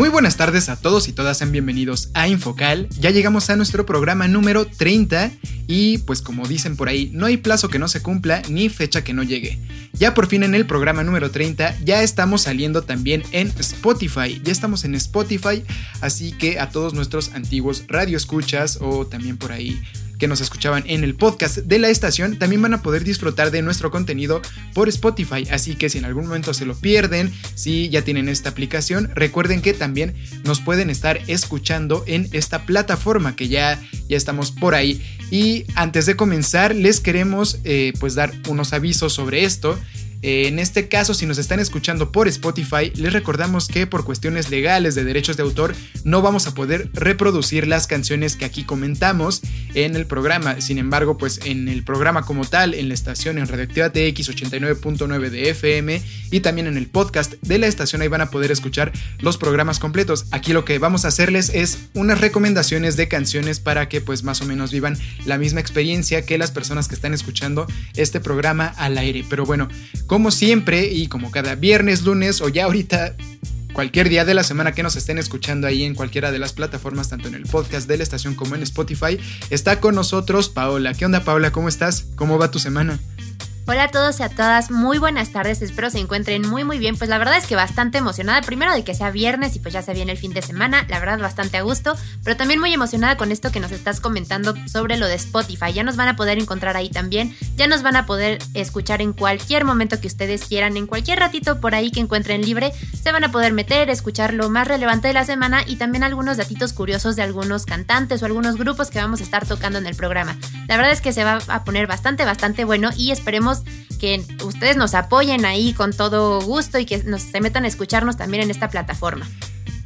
Muy buenas tardes a todos y todas, sean bienvenidos a Infocal. Ya llegamos a nuestro programa número 30 y pues como dicen por ahí, no hay plazo que no se cumpla ni fecha que no llegue. Ya por fin en el programa número 30 ya estamos saliendo también en Spotify. Ya estamos en Spotify, así que a todos nuestros antiguos radioescuchas o también por ahí que nos escuchaban en el podcast de la estación también van a poder disfrutar de nuestro contenido por Spotify. Así que si en algún momento se lo pierden, si ya tienen esta aplicación, recuerden que también nos pueden estar escuchando en esta plataforma que ya, ya estamos por ahí. Y antes de comenzar, les queremos eh, pues dar unos avisos sobre esto. En este caso, si nos están escuchando por Spotify, les recordamos que por cuestiones legales de derechos de autor no vamos a poder reproducir las canciones que aquí comentamos en el programa. Sin embargo, pues en el programa como tal, en la estación en Radioactiva TX 89.9 de FM y también en el podcast de la estación ahí van a poder escuchar los programas completos. Aquí lo que vamos a hacerles es unas recomendaciones de canciones para que pues más o menos vivan la misma experiencia que las personas que están escuchando este programa al aire. Pero bueno, como siempre y como cada viernes, lunes o ya ahorita cualquier día de la semana que nos estén escuchando ahí en cualquiera de las plataformas, tanto en el podcast de la estación como en Spotify, está con nosotros Paola. ¿Qué onda Paola? ¿Cómo estás? ¿Cómo va tu semana? Hola a todos y a todas, muy buenas tardes, espero se encuentren muy muy bien, pues la verdad es que bastante emocionada, primero de que sea viernes y pues ya se viene el fin de semana, la verdad bastante a gusto, pero también muy emocionada con esto que nos estás comentando sobre lo de Spotify, ya nos van a poder encontrar ahí también, ya nos van a poder escuchar en cualquier momento que ustedes quieran, en cualquier ratito por ahí que encuentren libre, se van a poder meter, escuchar lo más relevante de la semana y también algunos datitos curiosos de algunos cantantes o algunos grupos que vamos a estar tocando en el programa. La verdad es que se va a poner bastante, bastante bueno y esperemos que ustedes nos apoyen ahí con todo gusto y que nos se metan a escucharnos también en esta plataforma.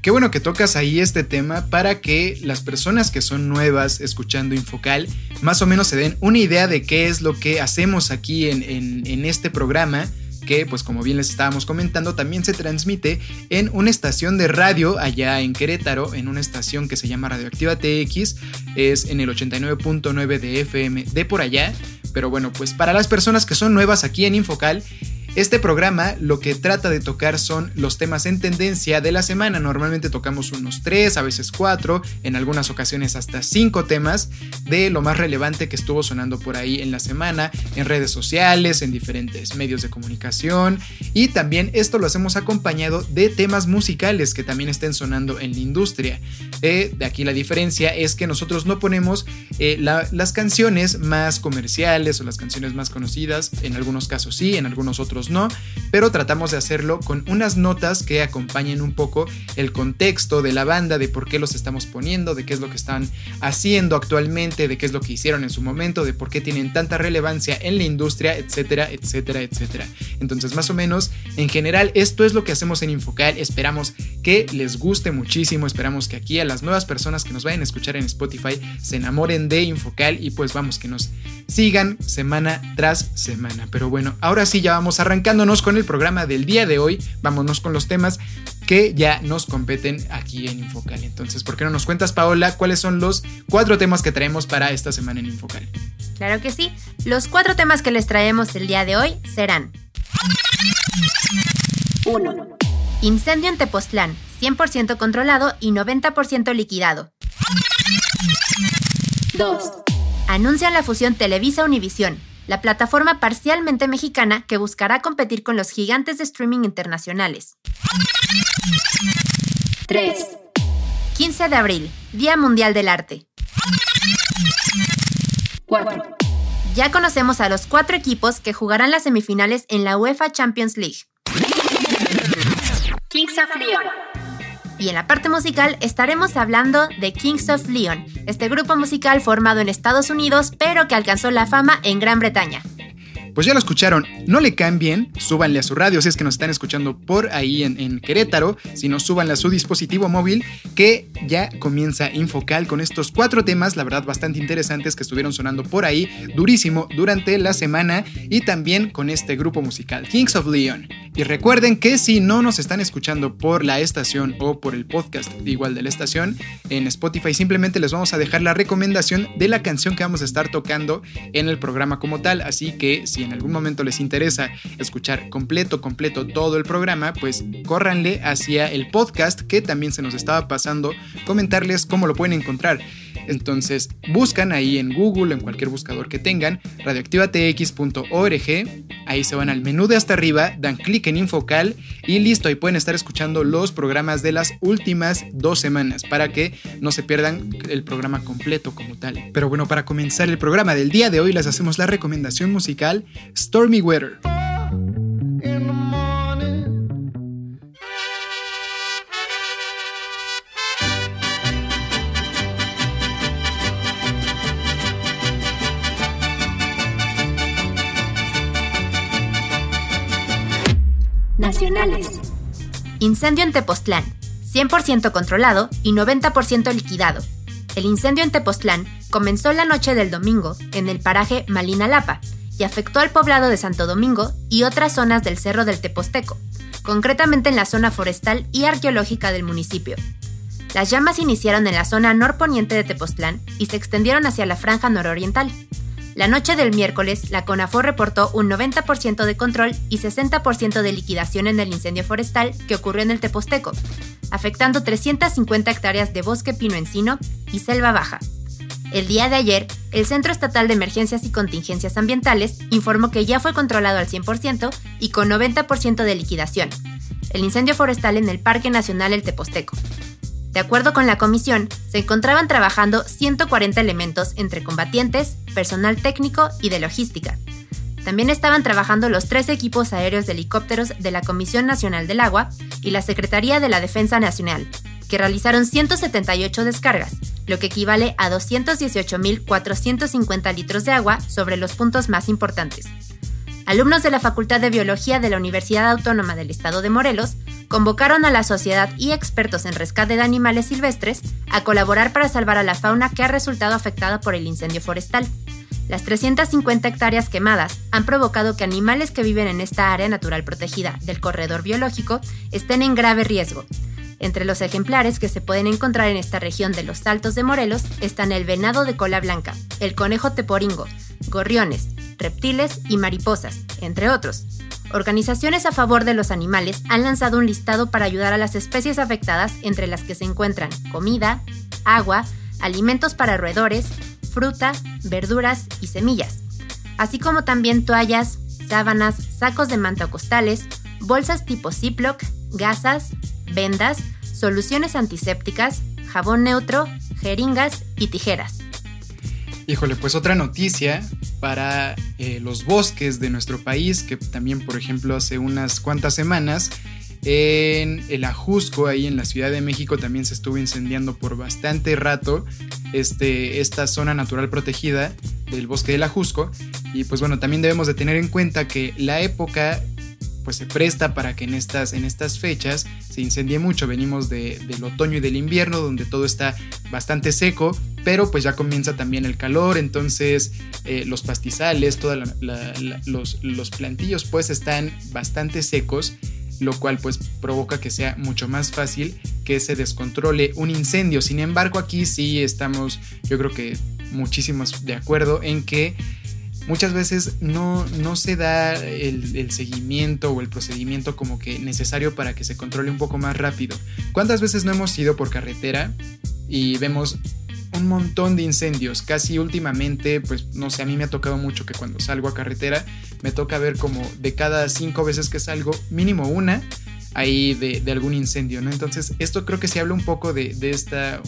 Qué bueno que tocas ahí este tema para que las personas que son nuevas escuchando Infocal más o menos se den una idea de qué es lo que hacemos aquí en, en este programa que pues como bien les estábamos comentando también se transmite en una estación de radio allá en Querétaro, en una estación que se llama Radioactiva TX, es en el 89.9 de FM de por allá pero bueno, pues para las personas que son nuevas aquí en Infocal, este programa lo que trata de tocar son los temas en tendencia de la semana. Normalmente tocamos unos tres, a veces cuatro, en algunas ocasiones hasta cinco temas de lo más relevante que estuvo sonando por ahí en la semana, en redes sociales, en diferentes medios de comunicación. Y también esto lo hacemos acompañado de temas musicales que también estén sonando en la industria. Eh, de aquí la diferencia es que nosotros no ponemos eh, las canciones más comerciales o las canciones más conocidas. En algunos casos sí, en algunos otros no, pero tratamos de hacerlo con unas notas que acompañen un poco el contexto de la banda, de por qué los estamos poniendo, de qué es lo que están haciendo actualmente, de qué es lo que hicieron en su momento, de por qué tienen tanta relevancia en la industria, etcétera, etcétera, etcétera. Entonces, más o menos, en general, esto es lo que hacemos en Infocal. Esperamos que les guste muchísimo, esperamos que aquí a las nuevas personas que nos vayan a escuchar en Spotify se enamoren de Infocal y pues vamos, que nos sigan semana tras semana. Pero bueno, ahora sí ya vamos a arrancándonos con el programa del día de hoy. Vámonos con los temas que ya nos competen aquí en Infocal. Entonces, ¿por qué no nos cuentas, Paola, cuáles son los cuatro temas que traemos para esta semana en Infocal? Claro que sí. Los cuatro temas que les traemos el día de hoy serán 1. Incendio en Tepoztlán 100% controlado y 90% liquidado. 2. Anuncian la fusión Televisa-Univisión, la plataforma parcialmente mexicana que buscará competir con los gigantes de streaming internacionales. 3. 15 de abril, Día Mundial del Arte. 4. Ya conocemos a los cuatro equipos que jugarán las semifinales en la UEFA Champions League. Kings of Leon. Y en la parte musical estaremos hablando de Kings of Leon, este grupo musical formado en Estados Unidos pero que alcanzó la fama en Gran Bretaña. Pues ya lo escucharon, no le cambien, súbanle a su radio si es que nos están escuchando por ahí en, Querétaro, si no súbanle a su dispositivo móvil, que ya comienza Infocal con estos cuatro temas, la verdad bastante interesantes que estuvieron sonando por ahí durísimo durante la semana y también con este grupo musical, Kings of Leon. Y recuerden que si no nos están escuchando por la estación o por el podcast igual de la estación, en Spotify simplemente les vamos a dejar la recomendación de la canción que vamos a estar tocando en el programa como tal, así que si en algún momento les interesa escuchar completo, completo todo el programa, pues córranle hacia el podcast que también se nos estaba pasando, comentarles cómo lo pueden encontrar. Entonces buscan ahí en Google, en cualquier buscador que tengan, radioactivatx.org, ahí se van al menú de hasta arriba, dan clic en Infocal y listo, ahí pueden estar escuchando los programas de las últimas dos semanas para que no se pierdan el programa completo como tal. Pero bueno, para comenzar el programa del día de hoy les hacemos la recomendación musical Stormy Weather. Incendio en Tepoztlán, 100% controlado y 90% liquidado. El incendio en Tepoztlán comenzó la noche del domingo en el paraje Malinalapa y afectó al poblado de Santo Domingo y otras zonas del Cerro del Teposteco, concretamente en la zona forestal y arqueológica del municipio. Las llamas iniciaron en la zona norponiente de Tepoztlán y se extendieron hacia la franja nororiental. La noche del miércoles, la CONAFOR reportó un 90% de control y 60% de liquidación en el incendio forestal que ocurrió en el Teposteco, afectando 350 hectáreas de bosque pino-encino y selva baja. El día de ayer, el Centro Estatal de Emergencias y Contingencias Ambientales informó que ya fue controlado al 100% y con 90% de liquidación. El incendio forestal en el Parque Nacional El Teposteco. De acuerdo con la comisión, se encontraban trabajando 140 elementos entre combatientes, personal técnico y de logística. También estaban trabajando los tres equipos aéreos de helicópteros de la Comisión Nacional del Agua y la Secretaría de la Defensa Nacional, que realizaron 178 descargas, lo que equivale a 218.450 litros de agua sobre los puntos más importantes. Alumnos de la Facultad de Biología de la Universidad Autónoma del Estado de Morelos convocaron a la sociedad y expertos en rescate de animales silvestres a colaborar para salvar a la fauna que ha resultado afectada por el incendio forestal. Las 350 hectáreas quemadas han provocado que animales que viven en esta área natural protegida del corredor biológico estén en grave riesgo, entre los ejemplares que se pueden encontrar en esta región de los Altos de Morelos están el venado de cola blanca, el conejo teporingo, gorriones, reptiles y mariposas, entre otros. Organizaciones a favor de los animales han lanzado un listado para ayudar a las especies afectadas entre las que se encuentran comida, agua, alimentos para roedores, fruta, verduras y semillas, así como también toallas, sábanas, sacos de manta costales, bolsas tipo Ziploc, gasas, vendas, soluciones antisépticas, jabón neutro, jeringas y tijeras. Híjole, pues otra noticia para eh, los bosques de nuestro país, que también, por ejemplo, hace unas cuantas semanas en el Ajusco, ahí en la Ciudad de México, también se estuvo incendiando por bastante rato este, esta zona natural protegida del bosque del Ajusco. Y pues bueno, también debemos de tener en cuenta que la época pues se presta para que en estas, en estas fechas se incendie mucho. Venimos del otoño y del invierno donde todo está bastante seco, pero pues ya comienza también el calor, entonces eh, los pastizales, todos los, los plantillos pues están bastante secos lo cual pues provoca que sea mucho más fácil que se descontrole un incendio. Sin embargo, aquí sí estamos, yo creo que muchísimos de acuerdo en que muchas veces no, no se da el, seguimiento o el procedimiento como que necesario para que se controle un poco más rápido. ¿Cuántas veces no hemos ido por carretera y vemos un montón de incendios. Casi últimamente, pues no sé, a mí me ha tocado mucho que cuando salgo a carretera me toca ver como de cada cinco veces que salgo, mínimo una ahí de, algún incendio, ¿no? Entonces, esto creo que se habla un poco de, de esta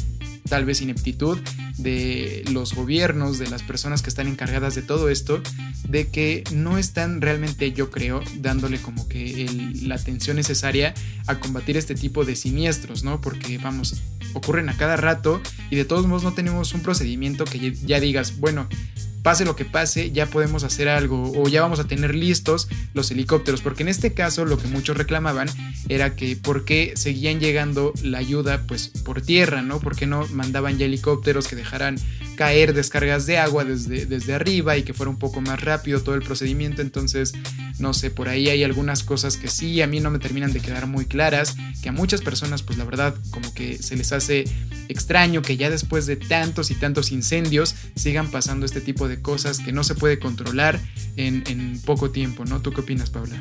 tal vez ineptitud de los gobiernos, de las personas que están encargadas de todo esto, de que no están realmente, yo creo, dándole como que la atención necesaria a combatir este tipo de siniestros, ¿no? Porque vamos, ocurren a cada rato y de todos modos no tenemos un procedimiento que ya digas, bueno, pase lo que pase, ya podemos hacer algo o ya vamos a tener listos los helicópteros, porque en este caso lo que muchos reclamaban era que por qué seguían llegando la ayuda pues por tierra, ¿no? ¿Por qué no mandaban ya helicópteros que dejaran caer descargas de agua desde, desde arriba y que fuera un poco más rápido todo el procedimiento? Entonces, no sé, por ahí hay algunas cosas que sí, a mí no me terminan de quedar muy claras, que a muchas personas pues la verdad como que se les hace extraño que ya después de tantos y tantos incendios sigan pasando este tipo de cosas que no se puede controlar en, en, poco tiempo, ¿no? ¿Tú qué opinas, Paula?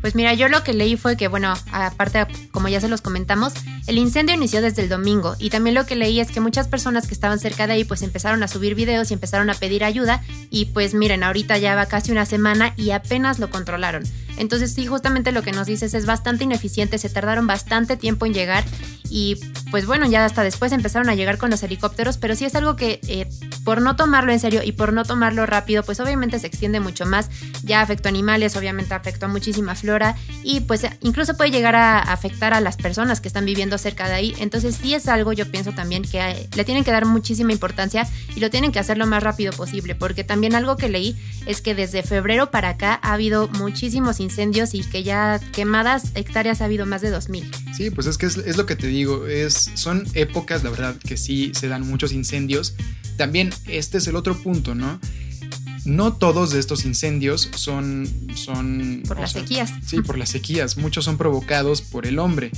Pues mira, yo lo que leí fue que, bueno, aparte, como ya se los comentamos, el incendio inició desde el domingo y también lo que leí es que muchas personas que estaban cerca de ahí pues empezaron a subir videos y empezaron a pedir ayuda y pues miren, ahorita ya va casi una semana y apenas lo controlaron. Entonces sí, justamente lo que nos dices es bastante ineficiente, se tardaron bastante tiempo en llegar y pues bueno, ya hasta después empezaron a llegar con los helicópteros, pero sí es algo que eh, por no tomarlo en serio y por no tomarlo rápido, pues obviamente se extiende mucho más, ya afectó a animales, obviamente afectó a muchísima flora y pues incluso puede llegar a afectar a las personas que están viviendo cerca de ahí, entonces sí es algo yo pienso también que le tienen que dar muchísima importancia y lo tienen que hacer lo más rápido posible, porque también algo que leí es que desde febrero para acá ha habido muchísimos incendios y que ya quemadas hectáreas ha habido más de 2000. Sí, pues es que es, lo que te digo, es, son épocas, la verdad, que sí se dan muchos incendios. También este es el otro punto, ¿no? No todos de estos incendios son... son por las sequías. Sí, por las sequías. Muchos son provocados por el hombre.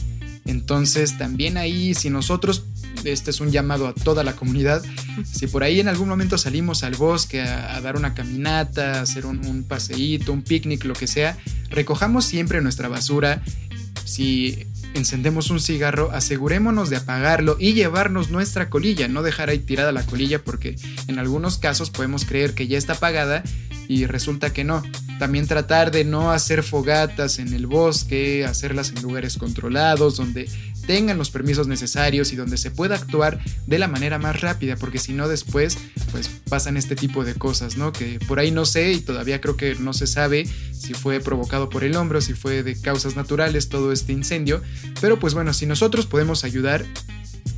Entonces también ahí, si nosotros este es un llamado a toda la comunidad. Si por ahí en algún momento salimos al bosque a, dar una caminata, a hacer un, un paseíto, un picnic, lo que sea, recojamos siempre nuestra basura. Si encendemos un cigarro, asegurémonos de apagarlo y llevarnos nuestra colilla, no dejar ahí tirada la colilla porque en algunos casos podemos creer que ya está apagada y resulta que no. También tratar de no hacer fogatas en el bosque, hacerlas en lugares controlados, donde tengan los permisos necesarios y donde se pueda actuar de la manera más rápida, porque si no después pues pasan este tipo de cosas, ¿no? Que por ahí no sé y todavía creo que no se sabe si fue provocado por el hombre o si fue de causas naturales todo este incendio, pero pues bueno, si nosotros podemos ayudar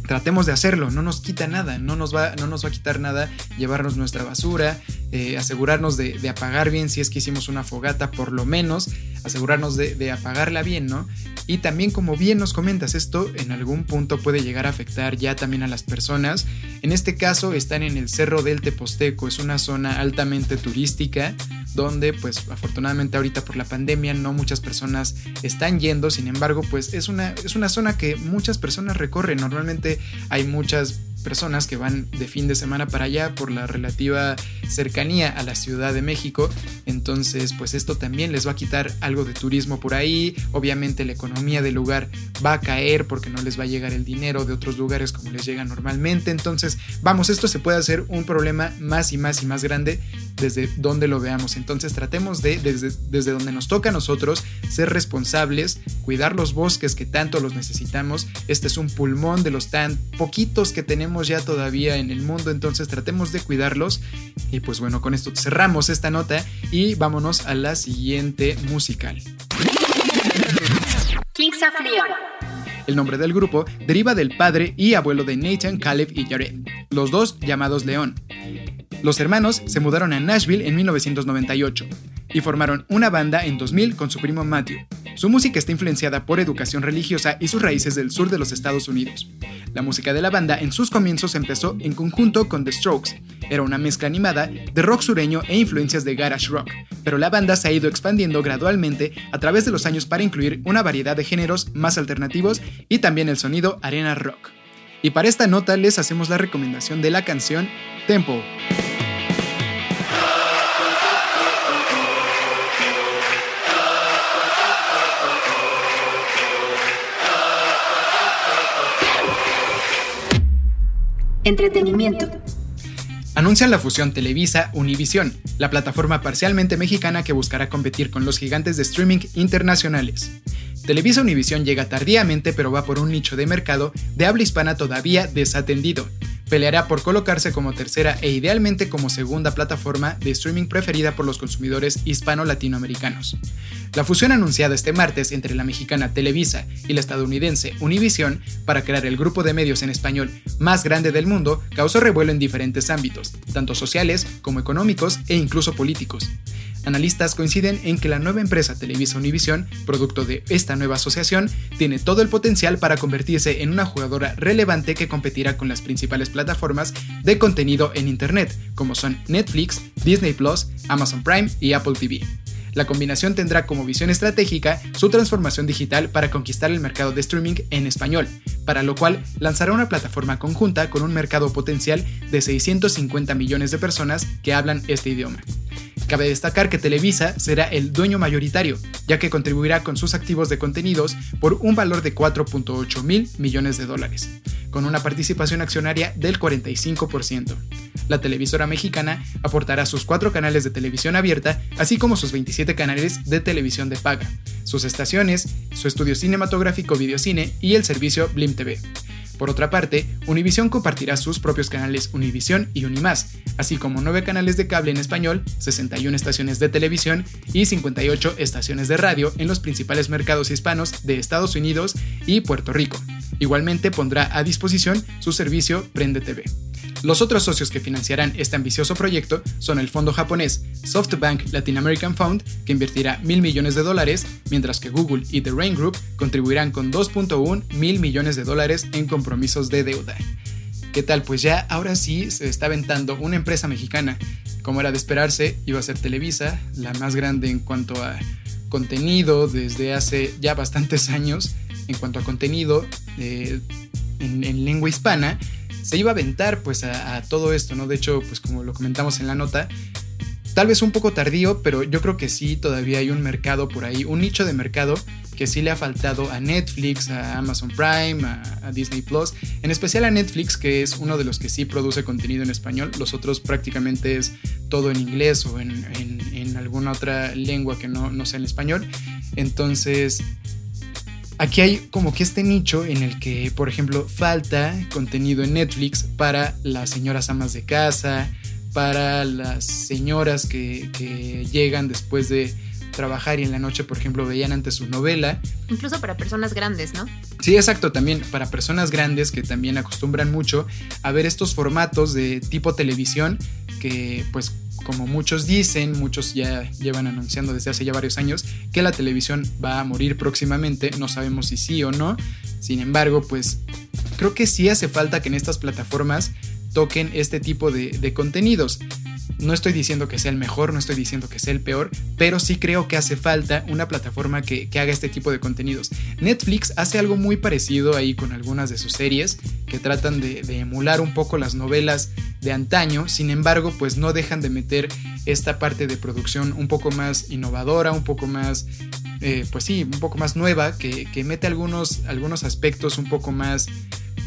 tratemos de hacerlo, no nos quita nada, no nos va, no nos va a quitar nada llevarnos nuestra basura, eh, asegurarnos de, apagar bien si es que hicimos una fogata, por lo menos asegurarnos de, apagarla bien, ¿no? Y también como bien nos comentas, esto en algún punto puede llegar a afectar ya también a las personas. En este caso están en el Cerro del Teposteco, es una zona altamente turística donde pues afortunadamente ahorita por la pandemia no muchas personas están yendo, sin embargo pues es una, es una zona que muchas personas recorren, normalmente hay muchas personas que van de fin de semana para allá por la relativa cercanía a la Ciudad de México. Entonces, pues esto también les va a quitar algo de turismo por ahí. Obviamente la economía del lugar va a caer porque no les va a llegar el dinero de otros lugares como les llega normalmente. Entonces, vamos, esto se puede hacer un problema más y más y más grande desde donde lo veamos. Entonces, tratemos de, desde, desde donde nos toca a nosotros, ser responsables, cuidar los bosques que tanto los necesitamos. Este es un pulmón de los tan poquitos que tenemos ya todavía en el mundo, entonces tratemos de cuidarlos. Y pues bueno, con esto cerramos esta nota y vámonos a la siguiente musical. Kings of Leon. El nombre del grupo deriva del padre y abuelo de Nathan, Caleb y Jared, los dos llamados León. Los hermanos se mudaron a Nashville en 1998 y formaron una banda en 2000 con su primo Matthew. Su música está influenciada por educación religiosa y sus raíces del sur de los Estados Unidos. La música de la banda en sus comienzos empezó en conjunto con The Strokes. Era una mezcla animada de rock sureño e influencias de garage rock, pero la banda se ha ido expandiendo gradualmente a través de los años para incluir una variedad de géneros más alternativos y también el sonido arena rock. Y para esta nota les hacemos la recomendación de la canción Tempo. Entretenimiento. Anuncian la fusión Televisa-Univisión, la plataforma parcialmente mexicana que buscará competir con los gigantes de streaming internacionales. Televisa Univisión llega tardíamente pero va por un nicho de mercado de habla hispana todavía desatendido. Peleará por colocarse como tercera e idealmente como segunda plataforma de streaming preferida por los consumidores hispano-latinoamericanos. La fusión anunciada este martes entre la mexicana Televisa y la estadounidense Univision para crear el grupo de medios en español más grande del mundo causó revuelo en diferentes ámbitos, tanto sociales como económicos e incluso políticos. Analistas coinciden en que la nueva empresa Televisa Univision, producto de esta nueva asociación, tiene todo el potencial para convertirse en una jugadora relevante que competirá con las principales plataformas de contenido en Internet, como son Netflix, Disney Plus, Amazon Prime y Apple TV. La combinación tendrá como visión estratégica su transformación digital para conquistar el mercado de streaming en español, para lo cual lanzará una plataforma conjunta con un mercado potencial de 650 millones de personas que hablan este idioma. Cabe destacar que Televisa será el dueño mayoritario, ya que contribuirá con sus activos de contenidos por un valor de 4.8 mil millones de dólares, con una participación accionaria del 45%. La televisora mexicana aportará sus cuatro canales de televisión abierta, así como sus 27 canales de televisión de paga, sus estaciones, su estudio cinematográfico Videocine y el servicio Blim TV. Por otra parte, Univision compartirá sus propios canales Univision y Unimás, así como 9 canales de cable en español, 61 estaciones de televisión y 58 estaciones de radio en los principales mercados hispanos de Estados Unidos y Puerto Rico. Igualmente pondrá a disposición su servicio Prende TV. Los otros socios que financiarán este ambicioso proyecto son el fondo japonés SoftBank Latin American Fund, que invertirá mil millones de dólares, mientras que Google y The Rain Group contribuirán con 2.1 mil millones de dólares en compromisos de deuda. ¿Qué tal? Pues ya ahora sí se está aventando una empresa mexicana. Como era de esperarse, iba a ser Televisa, la más grande en cuanto a contenido desde hace ya bastantes años, en cuanto a contenido eh, en, en lengua hispana se iba a aventar pues a, todo esto, ¿no? De hecho, pues como lo comentamos en la nota, tal vez un poco tardío, pero yo creo que sí, todavía hay un mercado por ahí, un nicho de mercado que sí le ha faltado a Netflix, a Amazon Prime, a, Disney Plus, en especial a Netflix, que es uno de los que sí produce contenido en español, los otros prácticamente es todo en inglés o en, alguna otra lengua que no, no sea en español. Entonces, Aquí hay como que este nicho en el que, por ejemplo, falta contenido en Netflix para las señoras amas de casa, para las señoras que, llegan después de trabajar y en la noche, por ejemplo, veían antes su novela. Incluso para personas grandes, ¿no? Sí, exacto, también para personas grandes que también acostumbran mucho a ver estos formatos de tipo televisión que pues como muchos dicen, muchos ya llevan anunciando desde hace ya varios años, que la televisión va a morir próximamente, no sabemos si sí o no, sin embargo, pues creo que sí hace falta que en estas plataformas toquen este tipo de, contenidos. No estoy diciendo que sea el mejor, no estoy diciendo que sea el peor, pero sí creo que hace falta una plataforma que, haga este tipo de contenidos. Netflix hace algo muy parecido ahí con algunas de sus series que tratan de, emular un poco las novelas de antaño, sin embargo, pues no dejan de meter esta parte de producción un poco más innovadora, un poco más, eh, pues sí, un poco más nueva, que, que mete algunos, algunos aspectos un poco más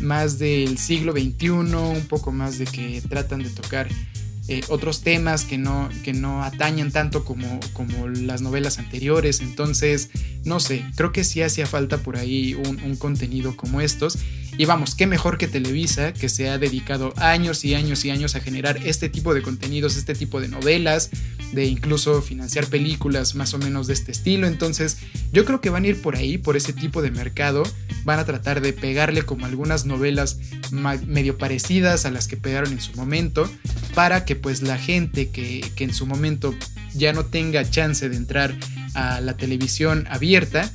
más del siglo XXI, un poco más de que tratan de tocar eh, otros temas que no, que no atañan tanto como, como las novelas anteriores. Entonces, no sé, creo que sí hacía falta por ahí un, un contenido como estos. Y vamos, qué mejor que Televisa, que se ha dedicado años y años y años a generar este tipo de contenidos, este tipo de novelas, de incluso financiar películas más o menos de este estilo. Entonces, yo creo que van a ir por ahí, por ese tipo de mercado. Van a tratar de pegarle como algunas novelas medio parecidas a las que pegaron en su momento, para que pues la gente que, que en su momento ya no tenga chance de entrar a la televisión abierta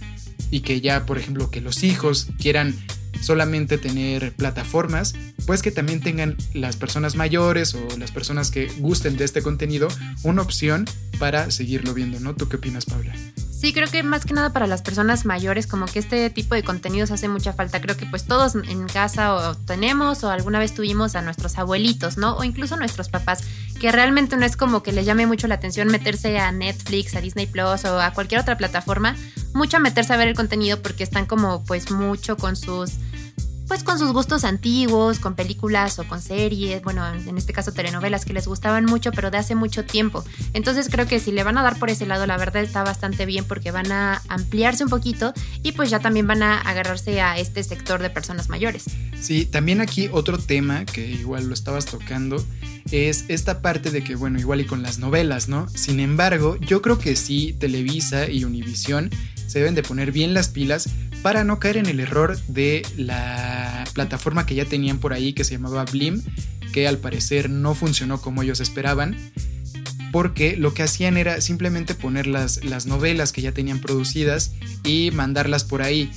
y que ya, por ejemplo, que los hijos quieran solamente tener plataformas, pues que también tengan las personas mayores o las personas que gusten de este contenido una opción para seguirlo viendo, ¿no? ¿Tú qué opinas, Paula? Sí, creo que más que nada para las personas mayores, como que este tipo de contenidos hace mucha falta. Creo que pues todos en casa o tenemos o alguna vez tuvimos a nuestros abuelitos, ¿no? O incluso nuestros papás, que realmente no es como que les llame mucho la atención meterse a Netflix, a Disney Plus o a cualquier otra plataforma, mucho a meterse a ver el contenido porque están como pues mucho con sus pues con sus gustos antiguos, con películas o con series, bueno, en este caso telenovelas que les gustaban mucho, pero de hace mucho tiempo. Entonces creo que si le van a dar por ese lado, la verdad está bastante bien porque van a ampliarse un poquito y pues ya también van a agarrarse a este sector de personas mayores. Sí, también aquí otro tema que igual lo estabas tocando es esta parte de que, bueno, igual y con las novelas, ¿no? Sin embargo, yo creo que sí, Televisa y Univisión deben de poner bien las pilas para no caer en el error de la plataforma que ya tenían por ahí que se llamaba Blim, que al parecer no funcionó como ellos esperaban, porque lo que hacían era simplemente poner las, las novelas que ya tenían producidas y mandarlas por ahí.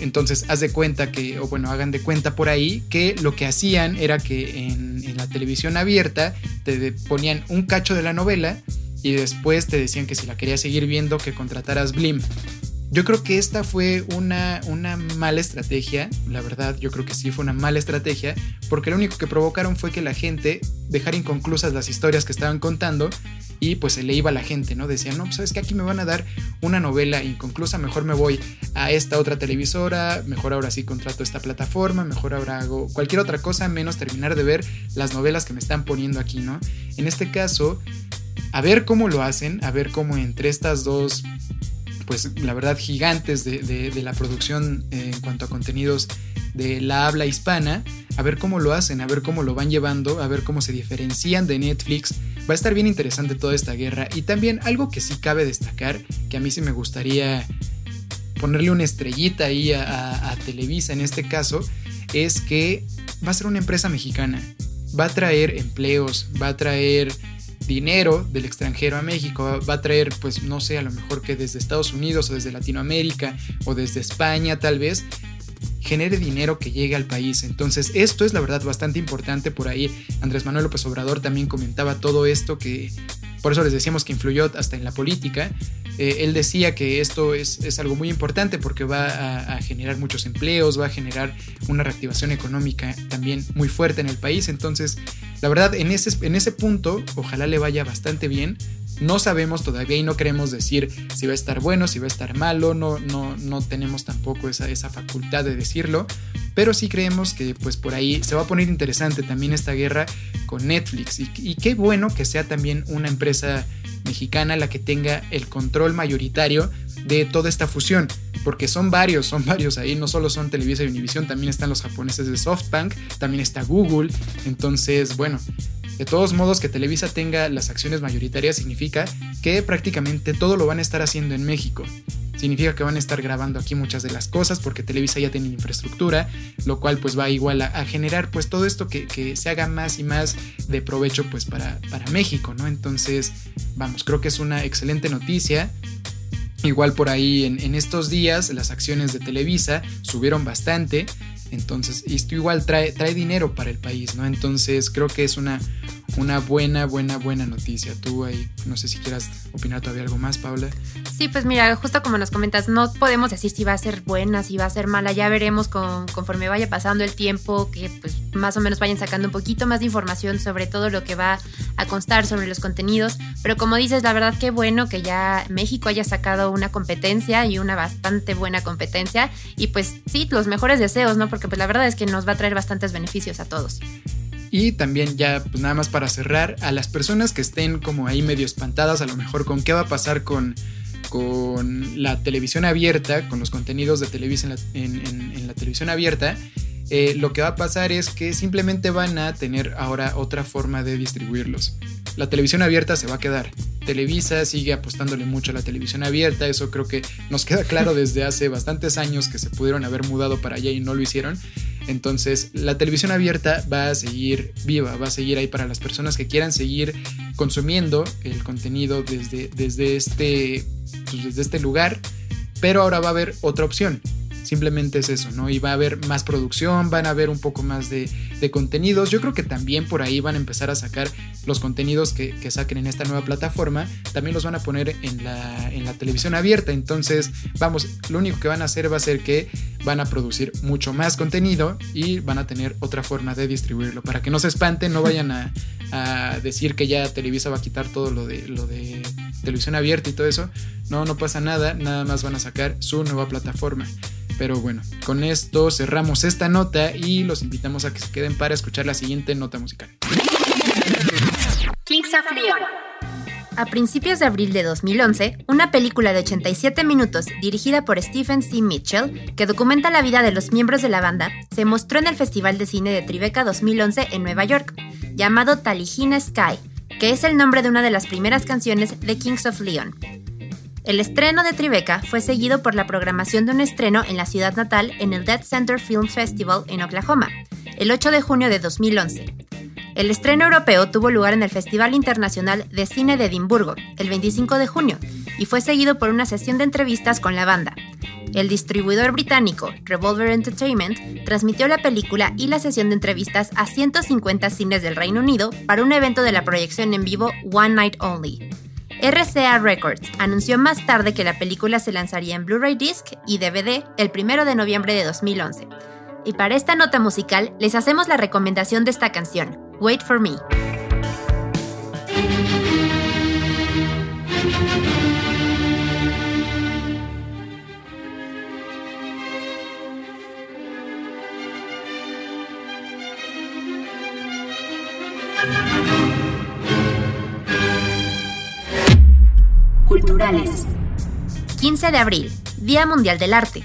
Entonces, haz de cuenta que, o bueno, hagan de cuenta por ahí que lo que hacían era que en, en, la televisión abierta te ponían un cacho de la novela y después te decían que si la querías seguir viendo que contrataras Blim. Yo creo que esta fue una, una mala estrategia, la verdad, yo creo que sí fue una mala estrategia, porque lo único que provocaron fue que la gente dejara inconclusas las historias que estaban contando y pues se le iba a la gente, ¿no? Decían, no, pues sabes que aquí me van a dar una novela inconclusa, mejor me voy a esta otra televisora, mejor ahora sí contrato esta plataforma, mejor ahora hago cualquier otra cosa menos terminar de ver las novelas que me están poniendo aquí, ¿no? En este caso, a ver cómo lo hacen, a ver cómo entre estas dos pues la verdad gigantes de, la producción en cuanto a contenidos de la habla hispana, a ver cómo lo hacen, a ver cómo lo van llevando, a ver cómo se diferencian de Netflix. Va a estar bien interesante toda esta guerra y también algo que sí cabe destacar, que a mí sí me gustaría ponerle una estrellita ahí a, a Televisa en este caso, es que va a ser una empresa mexicana. Va a traer empleos, va a traer dinero del extranjero a México, va a traer, pues no sé, a lo mejor que desde Estados Unidos o desde Latinoamérica o desde España tal vez, genere dinero que llegue al país. Entonces, esto es la verdad bastante importante por ahí. Andrés Manuel López Obrador también comentaba todo esto que por eso les decíamos que influyó hasta en la política. Eh, él decía que esto es, algo muy importante porque va a, a, generar muchos empleos, va a generar una reactivación económica también muy fuerte en el país. Entonces, la verdad, en ese, en ese punto, ojalá le vaya bastante bien. No sabemos todavía y no queremos decir si va a estar bueno, si va a estar malo, no, no, no tenemos tampoco esa, esa facultad de decirlo, pero sí creemos que pues por ahí se va a poner interesante también esta guerra con Netflix. Y, qué bueno que sea también una empresa mexicana la que tenga el control mayoritario de toda esta fusión, porque son varios, son varios ahí, no solo son Televisa y Univision, también están los japoneses de SoftBank, también está Google, entonces, bueno, de todos modos que Televisa tenga las acciones mayoritarias significa que prácticamente todo lo van a estar haciendo en México. Significa que van a estar grabando aquí muchas de las cosas porque Televisa ya tiene infraestructura, lo cual pues va igual a, generar pues todo esto que, se haga más y más de provecho pues para, para México, ¿no? Entonces, vamos, creo que es una excelente noticia. Igual por ahí en, estos días las acciones de Televisa subieron bastante. Entonces, esto igual trae, trae dinero para el país, ¿no? Entonces creo que es una, una buena, buena, buena noticia. Tú ahí, no sé si quieras opinar todavía algo más, Paula. Sí, pues mira, justo como nos comentas, no podemos decir si va a ser buena, si va a ser mala, ya veremos con, conforme vaya pasando el tiempo, que pues más o menos vayan sacando un poquito más de información sobre todo lo que va a constar sobre los contenidos. Pero como dices, la verdad que bueno que ya México haya sacado una competencia y una bastante buena competencia. Y pues sí, los mejores deseos, ¿no? Porque pues la verdad es que nos va a traer bastantes beneficios a todos. Y también ya, pues nada más para cerrar, a las personas que estén como ahí medio espantadas, a lo mejor con qué va a pasar con, con la televisión abierta, con los contenidos de Televisa en la, televisión abierta, eh, lo que va a pasar es que simplemente van a tener ahora otra forma de distribuirlos. La televisión abierta se va a quedar. Televisa sigue apostándole mucho a la televisión abierta, eso creo que nos queda claro desde hace bastantes años que se pudieron haber mudado para allá y no lo hicieron. Entonces, la televisión abierta va a seguir viva, va a seguir ahí para las personas que quieran seguir consumiendo el contenido desde, desde, este, pues, desde este lugar, pero ahora va a haber otra opción. Simplemente es eso, ¿no? Y va a haber más producción, van a haber un poco más de, contenidos. Yo creo que también por ahí van a empezar a sacar los contenidos que, saquen en esta nueva plataforma. También los van a poner en la, en la televisión abierta. Entonces, vamos, lo único que van a hacer va a ser que van a producir mucho más contenido y van a tener otra forma de distribuirlo. Para que no se espanten, no vayan a, decir que ya Televisa va a quitar todo lo de, lo de televisión abierta y todo eso. No, no pasa nada, nada más van a sacar su nueva plataforma. Pero bueno, con esto cerramos esta nota y los invitamos a que se queden para escuchar la siguiente nota musical. Kings of. A principios de abril de 2011, una película de 87 minutos dirigida por Stephen C. Mitchell, que documenta la vida de los miembros de la banda, se mostró en el Festival de Cine de Tribeca 2011 en Nueva York, llamado Taligina Sky, que es el nombre de una de las primeras canciones de Kings of Leon. El estreno de Tribeca fue seguido por la programación de un estreno en la ciudad natal en el Dead Center Film Festival en Oklahoma, el 8 de junio de 2011. El estreno europeo tuvo lugar en el Festival Internacional de Cine de Edimburgo, el 25 de junio, y fue seguido por una sesión de entrevistas con la banda. El distribuidor británico Revolver Entertainment transmitió la película y la sesión de entrevistas a 150 cines del Reino Unido para un evento de la proyección en vivo One Night Only. RCA Records anunció más tarde que la película se lanzaría en Blu-ray Disc y DVD el 1 de noviembre de 2011. Y para esta nota musical les hacemos la recomendación de esta canción, Wait for Me. Culturales. 15 de abril, Día Mundial del Arte.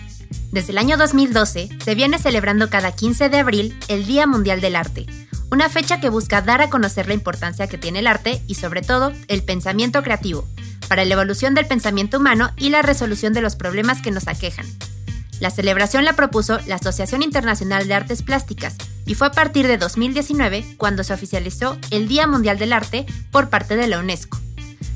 Desde el año 2012 se viene celebrando cada 15 de abril el Día Mundial del Arte, una fecha que busca dar a conocer la importancia que tiene el arte y sobre todo el pensamiento creativo, para la evolución del pensamiento humano y la resolución de los problemas que nos aquejan. La celebración la propuso la Asociación Internacional de Artes Plásticas y fue a partir de 2019 cuando se oficializó el Día Mundial del Arte por parte de la UNESCO.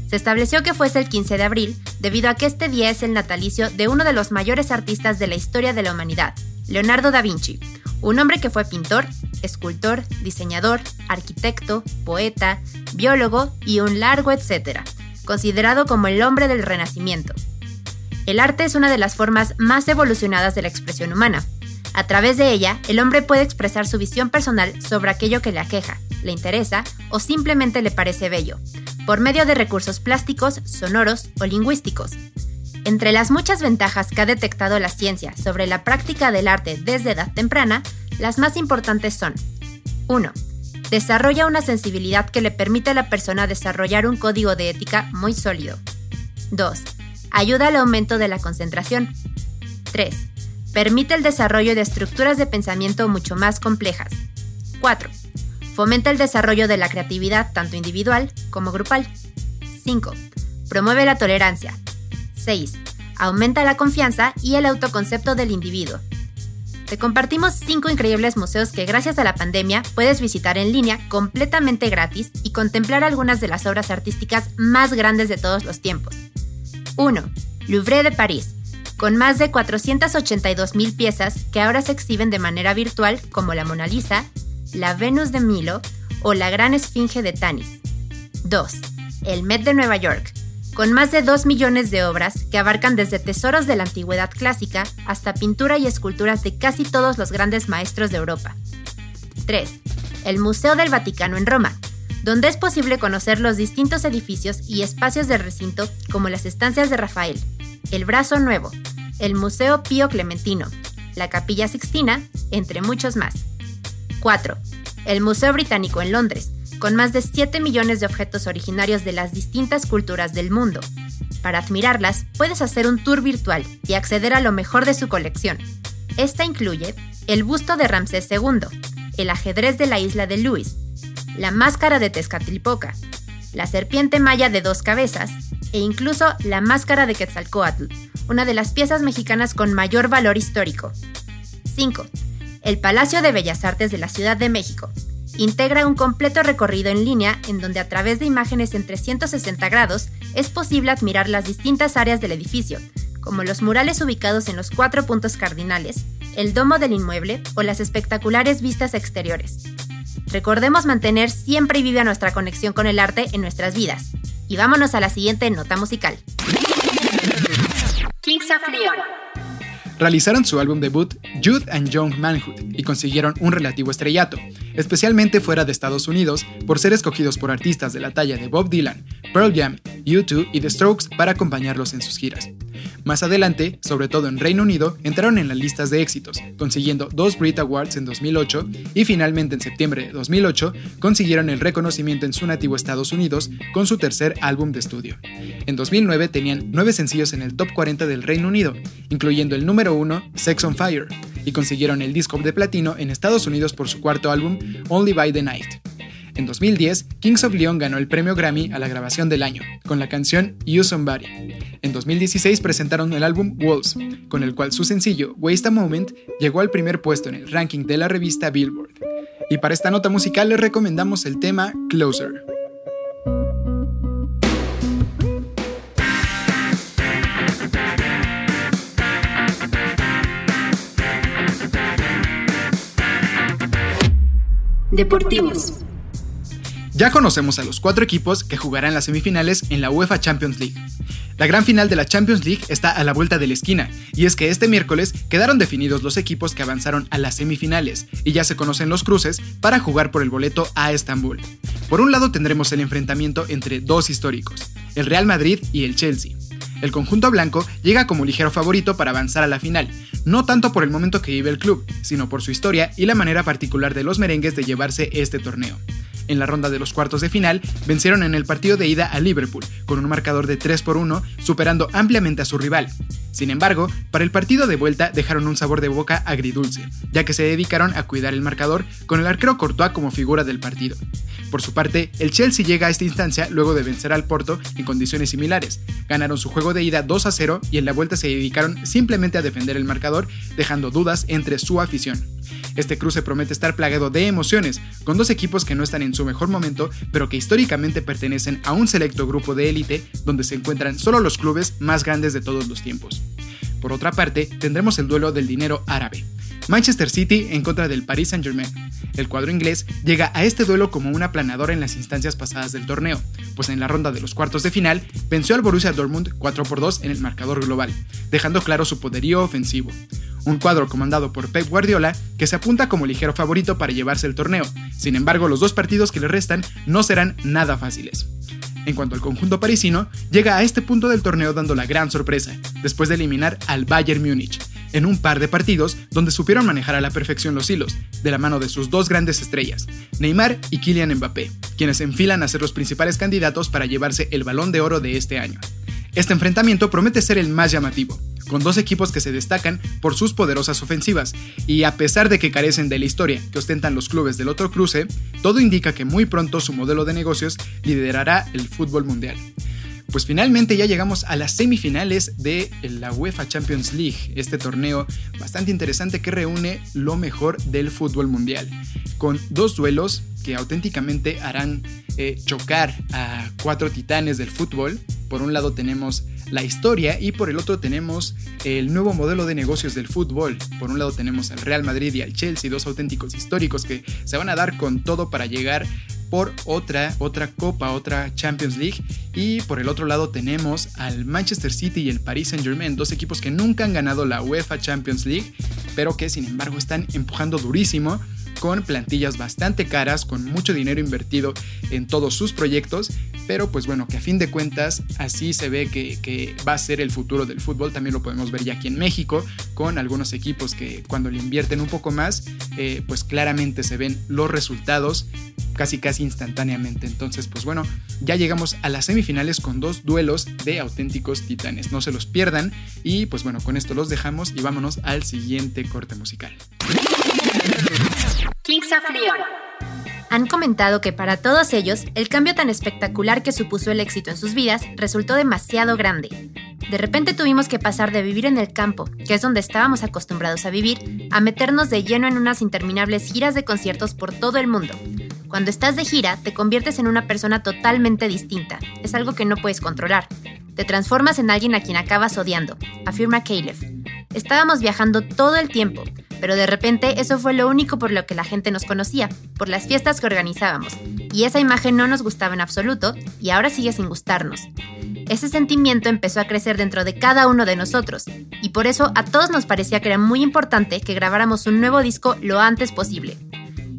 Se estableció que fuese el 15 de abril debido a que este día es el natalicio de uno de los mayores artistas de la historia de la humanidad, Leonardo da Vinci, un hombre que fue pintor, escultor, diseñador, arquitecto, poeta, biólogo y un largo etcétera, considerado como el hombre del Renacimiento. El arte es una de las formas más evolucionadas de la expresión humana. A través de ella, el hombre puede expresar su visión personal sobre aquello que le aqueja, le interesa o simplemente le parece bello, por medio de recursos plásticos, sonoros o lingüísticos. Entre las muchas ventajas que ha detectado la ciencia sobre la práctica del arte desde edad temprana, las más importantes son 1. Desarrolla una sensibilidad que le permite a la persona desarrollar un código de ética muy sólido. 2. Ayuda al aumento de la concentración. 3. Permite el desarrollo de estructuras de pensamiento mucho más complejas. 4. Fomenta el desarrollo de la creatividad tanto individual como grupal. 5. Promueve la tolerancia, 6. Aumenta la confianza y el autoconcepto del individuo. Te compartimos 5 increíbles museos que gracias a la pandemia puedes visitar en línea completamente gratis y contemplar algunas de las obras artísticas más grandes de todos los tiempos. 1. Louvre de París, con más de 482.000 piezas que ahora se exhiben de manera virtual como la Mona Lisa, la Venus de Milo o la Gran Esfinge de Tanis. 2. El Met de Nueva York, con más de 2 millones de obras que abarcan desde tesoros de la antigüedad clásica hasta pintura y esculturas de casi todos los grandes maestros de Europa. 3. El Museo del Vaticano en Roma, donde es posible conocer los distintos edificios y espacios del recinto como las estancias de Rafael, el Brazo Nuevo, el Museo Pío Clementino, la Capilla Sixtina, entre muchos más. 4. El Museo Británico en Londres, con más de 7 millones de objetos originarios de las distintas culturas del mundo. Para admirarlas, puedes hacer un tour virtual y acceder a lo mejor de su colección. Esta incluye el busto de Ramsés II, el ajedrez de la isla de Luis, la máscara de Tezcatlipoca, la serpiente maya de dos cabezas e incluso la máscara de Quetzalcoatl, una de las piezas mexicanas con mayor valor histórico. 5. El Palacio de Bellas Artes de la Ciudad de México, integra un completo recorrido en línea en donde a través de imágenes en 360 grados es posible admirar las distintas áreas del edificio, como los murales ubicados en los cuatro puntos cardinales, el domo del inmueble o las espectaculares vistas exteriores. Recordemos mantener siempre viva nuestra conexión con el arte en nuestras vidas. Y vámonos a la siguiente nota musical. Kings of Leon. Realizaron su álbum debut Youth and Young Manhood y consiguieron un relativo estrellato, especialmente fuera de Estados Unidos, por ser escogidos por artistas de la talla de Bob Dylan, Pearl Jam, U2 y The Strokes para acompañarlos en sus giras. Más adelante, sobre todo en Reino Unido, entraron en las listas de éxitos, consiguiendo dos Brit Awards en 2008 y finalmente en septiembre de 2008 consiguieron el reconocimiento en su nativo Estados Unidos con su tercer álbum de estudio. En 2009 tenían nueve sencillos en el top 40 del Reino Unido, incluyendo el número 1 Sex on Fire, y consiguieron el disco de platino en Estados Unidos por su cuarto álbum Only by the Night. En 2010, Kings of Leon ganó el premio Grammy a la grabación del año, con la canción You Somebody. En 2016 presentaron el álbum Wolves, con el cual su sencillo Waste a Moment llegó al primer puesto en el ranking de la revista Billboard. Y para esta nota musical les recomendamos el tema Closer. Deportivos. Ya conocemos a los cuatro equipos que jugarán las semifinales en la UEFA Champions League. La gran final de la Champions League está a la vuelta de la esquina, y es que este miércoles quedaron definidos los equipos que avanzaron a las semifinales, y ya se conocen los cruces para jugar por el boleto a Estambul. Por un lado tendremos el enfrentamiento entre dos históricos, el Real Madrid y el Chelsea. El conjunto blanco llega como ligero favorito para avanzar a la final, no tanto por el momento que vive el club, sino por su historia y la manera particular de los merengues de llevarse este torneo en la ronda de los cuartos de final, vencieron en el partido de ida a Liverpool, con un marcador de 3 por 1, superando ampliamente a su rival. Sin embargo, para el partido de vuelta dejaron un sabor de boca agridulce, ya que se dedicaron a cuidar el marcador con el arquero Courtois como figura del partido. Por su parte, el Chelsea llega a esta instancia luego de vencer al Porto en condiciones similares. Ganaron su juego de ida 2 a 0 y en la vuelta se dedicaron simplemente a defender el marcador, dejando dudas entre su afición. Este cruce promete estar plagado de emociones, con dos equipos que no están en su mejor momento, pero que históricamente pertenecen a un selecto grupo de élite donde se encuentran solo los clubes más grandes de todos los tiempos. Por otra parte, tendremos el duelo del dinero árabe. Manchester City en contra del Paris Saint-Germain. El cuadro inglés llega a este duelo como una planadora en las instancias pasadas del torneo, pues en la ronda de los cuartos de final venció al Borussia Dortmund 4 por 2 en el marcador global, dejando claro su poderío ofensivo un cuadro comandado por Pep Guardiola que se apunta como ligero favorito para llevarse el torneo. Sin embargo, los dos partidos que le restan no serán nada fáciles. En cuanto al conjunto parisino, llega a este punto del torneo dando la gran sorpresa, después de eliminar al Bayern Múnich, en un par de partidos donde supieron manejar a la perfección los hilos, de la mano de sus dos grandes estrellas, Neymar y Kylian Mbappé, quienes enfilan a ser los principales candidatos para llevarse el balón de oro de este año. Este enfrentamiento promete ser el más llamativo, con dos equipos que se destacan por sus poderosas ofensivas, y a pesar de que carecen de la historia que ostentan los clubes del otro cruce, todo indica que muy pronto su modelo de negocios liderará el fútbol mundial. Pues finalmente ya llegamos a las semifinales de la UEFA Champions League, este torneo bastante interesante que reúne lo mejor del fútbol mundial, con dos duelos que auténticamente harán eh, chocar a cuatro titanes del fútbol. Por un lado tenemos la historia y por el otro tenemos el nuevo modelo de negocios del fútbol. Por un lado tenemos al Real Madrid y al Chelsea, dos auténticos históricos que se van a dar con todo para llegar por otra, otra copa, otra Champions League. Y por el otro lado tenemos al Manchester City y el Paris Saint Germain, dos equipos que nunca han ganado la UEFA Champions League, pero que sin embargo están empujando durísimo con plantillas bastante caras, con mucho dinero invertido en todos sus proyectos, pero pues bueno, que a fin de cuentas así se ve que, va a ser el futuro del fútbol, también lo podemos ver ya aquí en México, con algunos equipos que cuando le invierten un poco más, eh, pues claramente se ven los resultados casi casi instantáneamente. Entonces, pues bueno, ya llegamos a las semifinales con dos duelos de auténticos titanes. No se los pierdan y pues bueno, con esto los dejamos y vámonos al siguiente corte musical. Kings of. Han comentado que para todos ellos, el cambio tan espectacular que supuso el éxito en sus vidas resultó demasiado grande. De repente tuvimos que pasar de vivir en el campo, que es donde estábamos acostumbrados a vivir, a meternos de lleno en unas interminables giras de conciertos por todo el mundo. Cuando estás de gira, te conviertes en una persona totalmente distinta. Es algo que no puedes controlar. Te transformas en alguien a quien acabas odiando, afirma Caleb. Estábamos viajando todo el tiempo, pero de repente eso fue lo único por lo que la gente nos conocía, por las fiestas que organizábamos. Y esa imagen no nos gustaba en absoluto y ahora sigue sin gustarnos. ese sentimiento empezó a crecer dentro de cada uno de nosotros, y por eso a todos nos parecía que era muy importante que grabáramos un nuevo disco lo antes posible.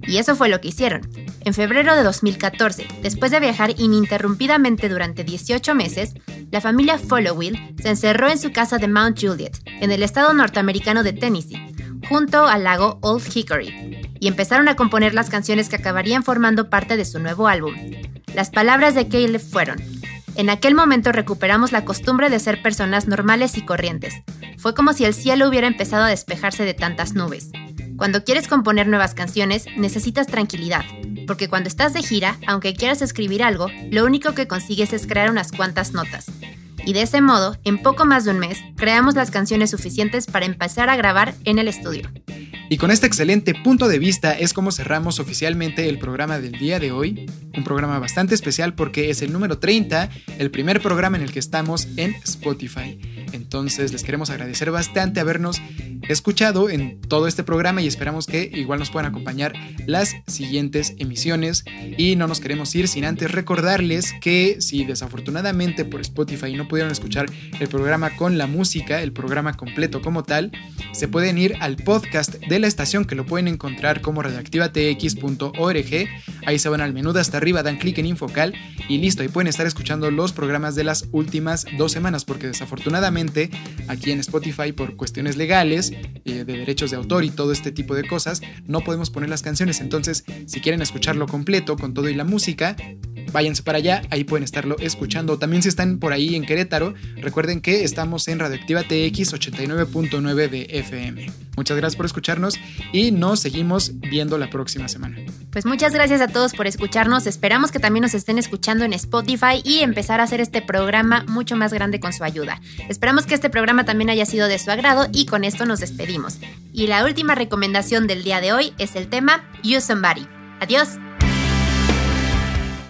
Y eso fue lo que hicieron. En febrero de 2014, después de viajar ininterrumpidamente durante 18 meses, la familia Followill se encerró en su casa de Mount Juliet, en el estado norteamericano de Tennessee, junto al lago Old Hickory, y empezaron a componer las canciones que acabarían formando parte de su nuevo álbum. Las palabras de Caleb fueron, en aquel momento recuperamos la costumbre de ser personas normales y corrientes. Fue como si el cielo hubiera empezado a despejarse de tantas nubes. Cuando quieres componer nuevas canciones, necesitas tranquilidad, porque cuando estás de gira, aunque quieras escribir algo, lo único que consigues es crear unas cuantas notas. Y de ese modo, en poco más de un mes, creamos las canciones suficientes para empezar a grabar en el estudio. Y con este excelente punto de vista es como cerramos oficialmente el programa del día de hoy. Un programa bastante especial porque es el número 30, el primer programa en el que estamos en Spotify. Entonces les queremos agradecer bastante habernos escuchado en todo este programa y esperamos que igual nos puedan acompañar las siguientes emisiones. Y no nos queremos ir sin antes recordarles que si desafortunadamente por Spotify no pudieron escuchar el programa con la música, el programa completo como tal, se pueden ir al podcast de la estación que lo pueden encontrar como radioactivatx.org. Ahí se van al menú de hasta arriba, dan clic en Infocal y listo, ahí pueden estar escuchando los programas de las últimas dos semanas porque desafortunadamente aquí en Spotify por cuestiones legales, eh, de derechos de autor y todo este tipo de cosas, no podemos poner las canciones. Entonces, si quieren escucharlo completo con todo y la música, váyanse para allá, ahí pueden estarlo escuchando. También si están por ahí en Querétaro, recuerden que estamos en Radioactiva TX 89.9 de FM. Muchas gracias por escucharnos y nos seguimos viendo la próxima semana. Pues muchas gracias a todos por escucharnos. Esperamos que también nos estén escuchando en Spotify y empezar a hacer este programa mucho más grande con su ayuda. Esperamos que este programa también haya sido de su agrado y con esto nos despedimos. Y la última recomendación del día de hoy es el tema You Somebody. Adiós.